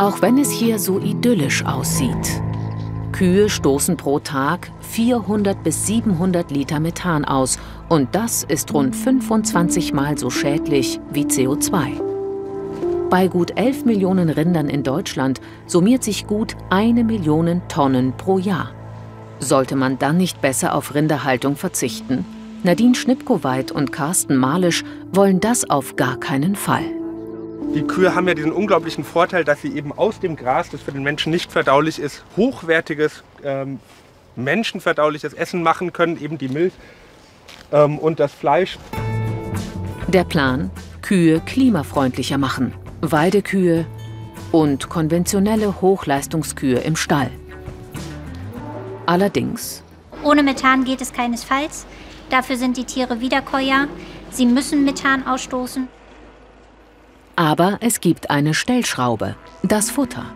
Auch wenn es hier so idyllisch aussieht. Kühe stoßen pro Tag 400 bis 700 Liter Methan aus und das ist rund 25 Mal so schädlich wie CO2. Bei gut 11 Millionen Rindern in Deutschland summiert sich gut eine Million Tonnen pro Jahr. Sollte man dann nicht besser auf Rinderhaltung verzichten? Nadine Schnipkoweit und Carsten Malisch wollen das auf gar keinen Fall. Die Kühe haben ja diesen unglaublichen Vorteil, dass sie eben aus dem Gras, das für den Menschen nicht verdaulich ist, hochwertiges, ähm, menschenverdauliches Essen machen können, eben die Milch ähm, und das Fleisch. Der Plan, Kühe klimafreundlicher machen. Weidekühe und konventionelle Hochleistungskühe im Stall. Allerdings. Ohne Methan geht es keinesfalls. Dafür sind die Tiere Wiederkäuer. Sie müssen Methan ausstoßen. Aber es gibt eine Stellschraube, das Futter.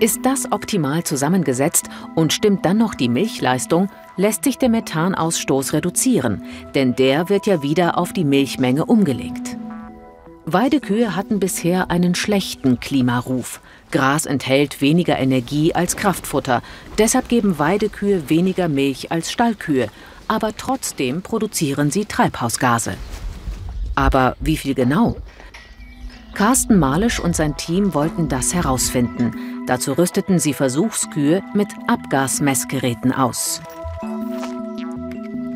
Ist das optimal zusammengesetzt und stimmt dann noch die Milchleistung, lässt sich der Methanausstoß reduzieren, denn der wird ja wieder auf die Milchmenge umgelegt. Weidekühe hatten bisher einen schlechten Klimaruf. Gras enthält weniger Energie als Kraftfutter. Deshalb geben Weidekühe weniger Milch als Stallkühe. Aber trotzdem produzieren sie Treibhausgase. Aber wie viel genau? Carsten Malisch und sein Team wollten das herausfinden. Dazu rüsteten sie Versuchskühe mit Abgasmessgeräten aus.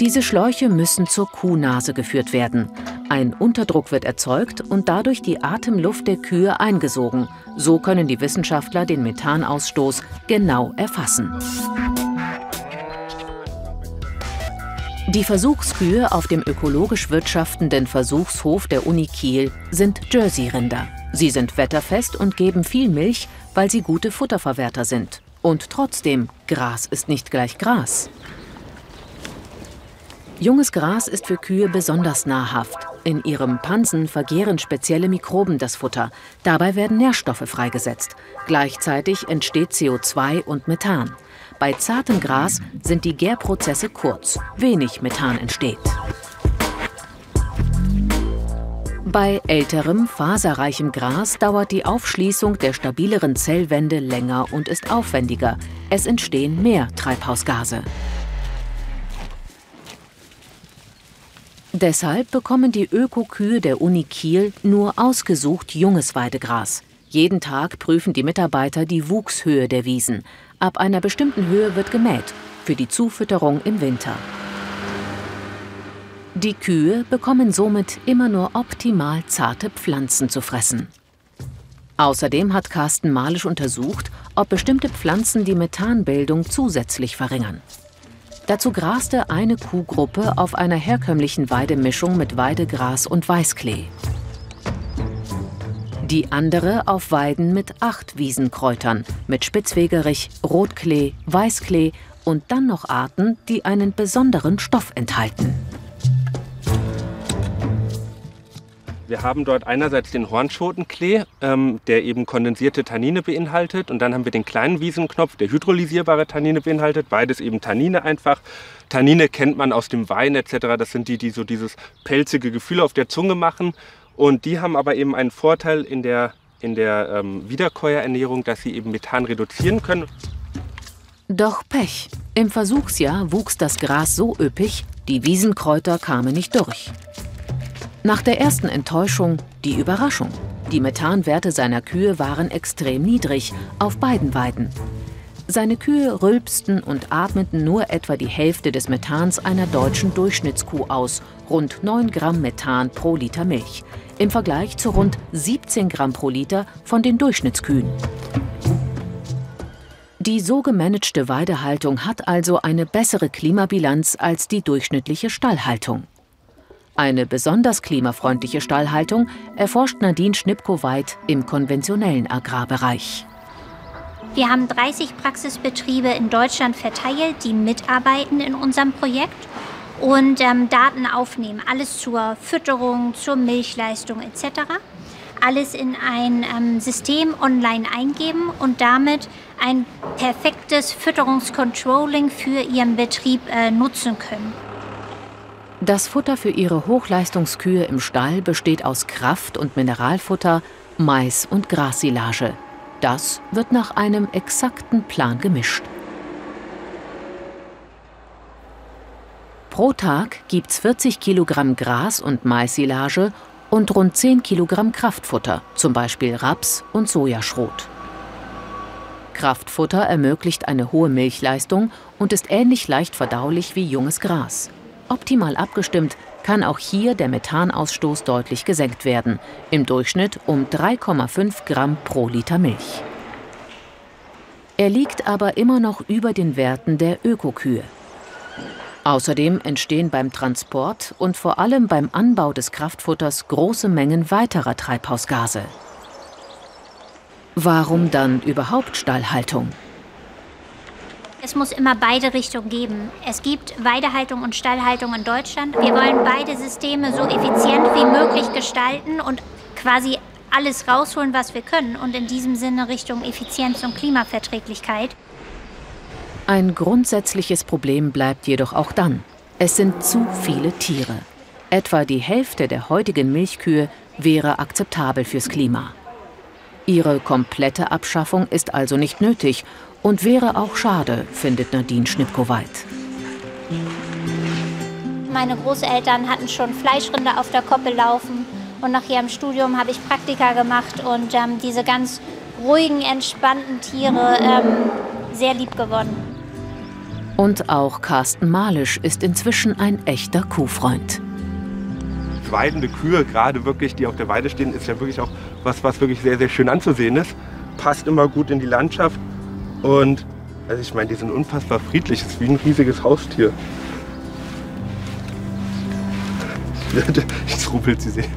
Diese Schläuche müssen zur Kuhnase geführt werden. Ein Unterdruck wird erzeugt und dadurch die Atemluft der Kühe eingesogen. So können die Wissenschaftler den Methanausstoß genau erfassen. Die Versuchskühe auf dem ökologisch wirtschaftenden Versuchshof der Uni Kiel sind Jersey-Rinder. Sie sind wetterfest und geben viel Milch, weil sie gute Futterverwerter sind. Und trotzdem, Gras ist nicht gleich Gras. Junges Gras ist für Kühe besonders nahrhaft. In ihrem Pansen vergehren spezielle Mikroben das Futter. Dabei werden Nährstoffe freigesetzt. Gleichzeitig entsteht CO2 und Methan. Bei zartem Gras sind die Gärprozesse kurz. Wenig Methan entsteht. Bei älterem, faserreichem Gras dauert die Aufschließung der stabileren Zellwände länger und ist aufwendiger. Es entstehen mehr Treibhausgase. Deshalb bekommen die Ökokühe der Uni Kiel nur ausgesucht junges Weidegras. Jeden Tag prüfen die Mitarbeiter die Wuchshöhe der Wiesen. Ab einer bestimmten Höhe wird gemäht, für die Zufütterung im Winter. Die Kühe bekommen somit immer nur optimal zarte Pflanzen zu fressen. Außerdem hat Carsten Malisch untersucht, ob bestimmte Pflanzen die Methanbildung zusätzlich verringern. Dazu graste eine Kuhgruppe auf einer herkömmlichen Weidemischung mit Weidegras und Weißklee. Die andere auf Weiden mit acht Wiesenkräutern, mit Spitzwegerich, Rotklee, Weißklee und dann noch Arten, die einen besonderen Stoff enthalten. Wir haben dort einerseits den Hornschotenklee, ähm, der eben kondensierte Tannine beinhaltet. Und dann haben wir den kleinen Wiesenknopf, der hydrolysierbare Tannine beinhaltet. Beides eben Tannine einfach. Tannine kennt man aus dem Wein etc. Das sind die, die so dieses pelzige Gefühl auf der Zunge machen. Und die haben aber eben einen Vorteil in der, in der ähm, Wiederkäuerernährung, dass sie eben Methan reduzieren können. Doch Pech. Im Versuchsjahr wuchs das Gras so üppig, die Wiesenkräuter kamen nicht durch. Nach der ersten Enttäuschung die Überraschung. Die Methanwerte seiner Kühe waren extrem niedrig, auf beiden Weiden. Seine Kühe rülpsten und atmeten nur etwa die Hälfte des Methans einer deutschen Durchschnittskuh aus, rund 9 Gramm Methan pro Liter Milch, im Vergleich zu rund 17 Gramm pro Liter von den Durchschnittskühen. Die so gemanagte Weidehaltung hat also eine bessere Klimabilanz als die durchschnittliche Stallhaltung. Eine besonders klimafreundliche Stallhaltung erforscht Nadine Schnipkoweit im konventionellen Agrarbereich. Wir haben 30 Praxisbetriebe in Deutschland verteilt, die mitarbeiten in unserem Projekt und ähm, Daten aufnehmen. Alles zur Fütterung, zur Milchleistung etc. Alles in ein ähm, System online eingeben und damit ein perfektes Fütterungscontrolling für ihren Betrieb äh, nutzen können. Das Futter für ihre Hochleistungskühe im Stall besteht aus Kraft- und Mineralfutter, Mais und Grassilage. Das wird nach einem exakten Plan gemischt. Pro Tag gibt's 40 Kilogramm Gras- und Maissilage und rund 10 Kilogramm Kraftfutter, zum Beispiel Raps und Sojaschrot. Kraftfutter ermöglicht eine hohe Milchleistung und ist ähnlich leicht verdaulich wie junges Gras. Optimal abgestimmt kann auch hier der Methanausstoß deutlich gesenkt werden, im Durchschnitt um 3,5 Gramm pro Liter Milch. Er liegt aber immer noch über den Werten der Ökokühe. Außerdem entstehen beim Transport und vor allem beim Anbau des Kraftfutters große Mengen weiterer Treibhausgase. Warum dann überhaupt Stallhaltung? Es muss immer beide Richtungen geben. Es gibt Weidehaltung und Stallhaltung in Deutschland. Wir wollen beide Systeme so effizient wie möglich gestalten und quasi alles rausholen, was wir können. Und in diesem Sinne Richtung Effizienz und Klimaverträglichkeit. Ein grundsätzliches Problem bleibt jedoch auch dann. Es sind zu viele Tiere. Etwa die Hälfte der heutigen Milchkühe wäre akzeptabel fürs Klima. Ihre komplette Abschaffung ist also nicht nötig und wäre auch schade, findet Nadine Schnipkoweit. Meine Großeltern hatten schon Fleischrinder auf der Koppel laufen und nach ihrem Studium habe ich Praktika gemacht und ähm, diese ganz ruhigen, entspannten Tiere ähm, sehr lieb gewonnen. Und auch Carsten Malisch ist inzwischen ein echter Kuhfreund. Weidende Kühe, gerade wirklich, die auf der Weide stehen, ist ja wirklich auch was, was wirklich sehr, sehr schön anzusehen ist. Passt immer gut in die Landschaft und also ich meine, die sind unfassbar friedlich. Es ist wie ein riesiges Haustier. Jetzt ruppelt sie sich.